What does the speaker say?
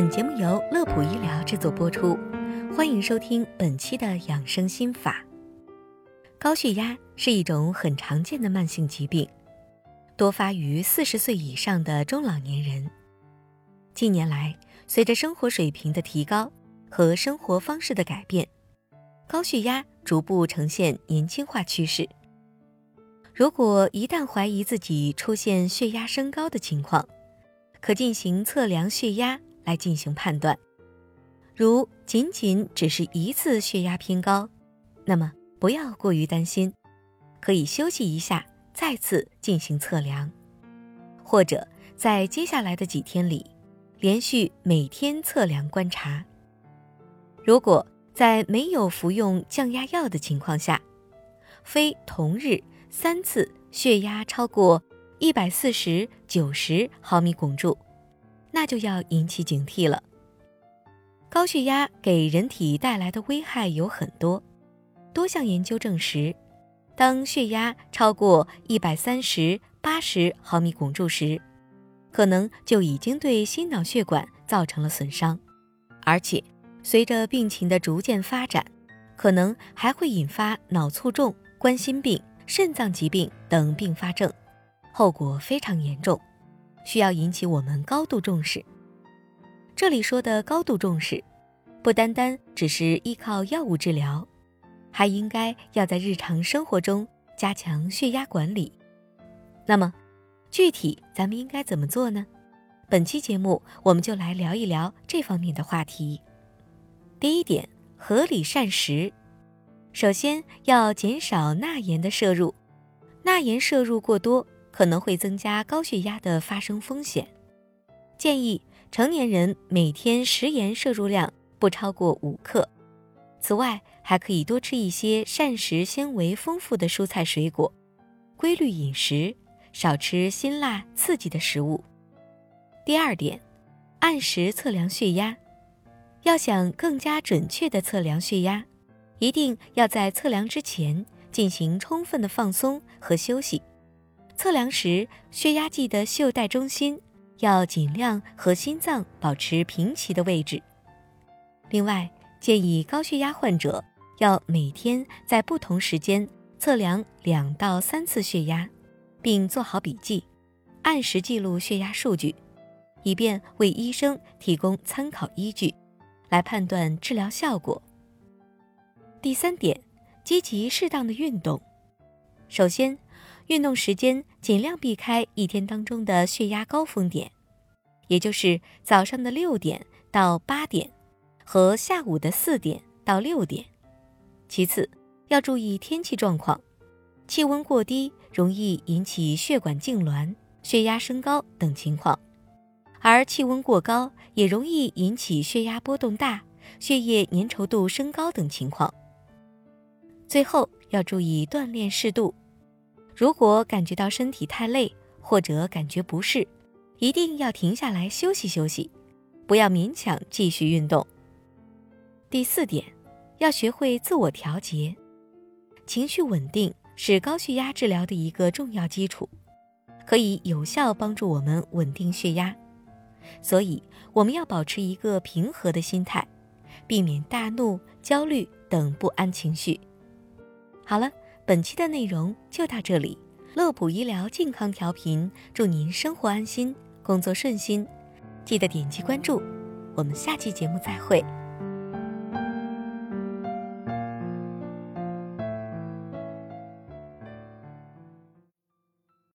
本节目由乐普医疗制作播出，欢迎收听本期的养生心法。高血压是一种很常见的慢性疾病，多发于四十岁以上的中老年人。近年来，随着生活水平的提高和生活方式的改变，高血压逐步呈现年轻化趋势。如果一旦怀疑自己出现血压升高的情况，可进行测量血压来进行判断。如仅仅只是一次血压偏高，那么不要过于担心，可以休息一下，再次进行测量，或者在接下来的几天里，连续每天测量观察。如果在没有服用降压药的情况下，非同日。三次血压超过一百四十九十毫米汞柱，那就要引起警惕了。高血压给人体带来的危害有很多，多项研究证实，当血压超过一百三十八十毫米汞柱时，可能就已经对心脑血管造成了损伤，而且随着病情的逐渐发展，可能还会引发脑卒中、冠心病。肾脏疾病等并发症，后果非常严重，需要引起我们高度重视。这里说的高度重视，不单单只是依靠药物治疗，还应该要在日常生活中加强血压管理。那么，具体咱们应该怎么做呢？本期节目我们就来聊一聊这方面的话题。第一点，合理膳食。首先要减少钠盐的摄入，钠盐摄入过多可能会增加高血压的发生风险。建议成年人每天食盐摄入量不超过五克。此外，还可以多吃一些膳食纤维丰富的蔬菜水果，规律饮食，少吃辛辣刺激的食物。第二点，按时测量血压，要想更加准确地测量血压。一定要在测量之前进行充分的放松和休息。测量时，血压计的袖带中心要尽量和心脏保持平齐的位置。另外，建议高血压患者要每天在不同时间测量两到三次血压，并做好笔记，按时记录血压数据，以便为医生提供参考依据，来判断治疗效果。第三点，积极适当的运动。首先，运动时间尽量避开一天当中的血压高峰点，也就是早上的六点到八点和下午的四点到六点。其次，要注意天气状况，气温过低容易引起血管痉挛、血压升高等情况，而气温过高也容易引起血压波动大、血液粘稠度升高等情况。最后要注意锻炼适度，如果感觉到身体太累或者感觉不适，一定要停下来休息休息，不要勉强继续运动。第四点，要学会自我调节，情绪稳定是高血压治疗的一个重要基础，可以有效帮助我们稳定血压。所以我们要保持一个平和的心态，避免大怒、焦虑等不安情绪。好了，本期的内容就到这里。乐普医疗健康调频，祝您生活安心，工作顺心。记得点击关注，我们下期节目再会。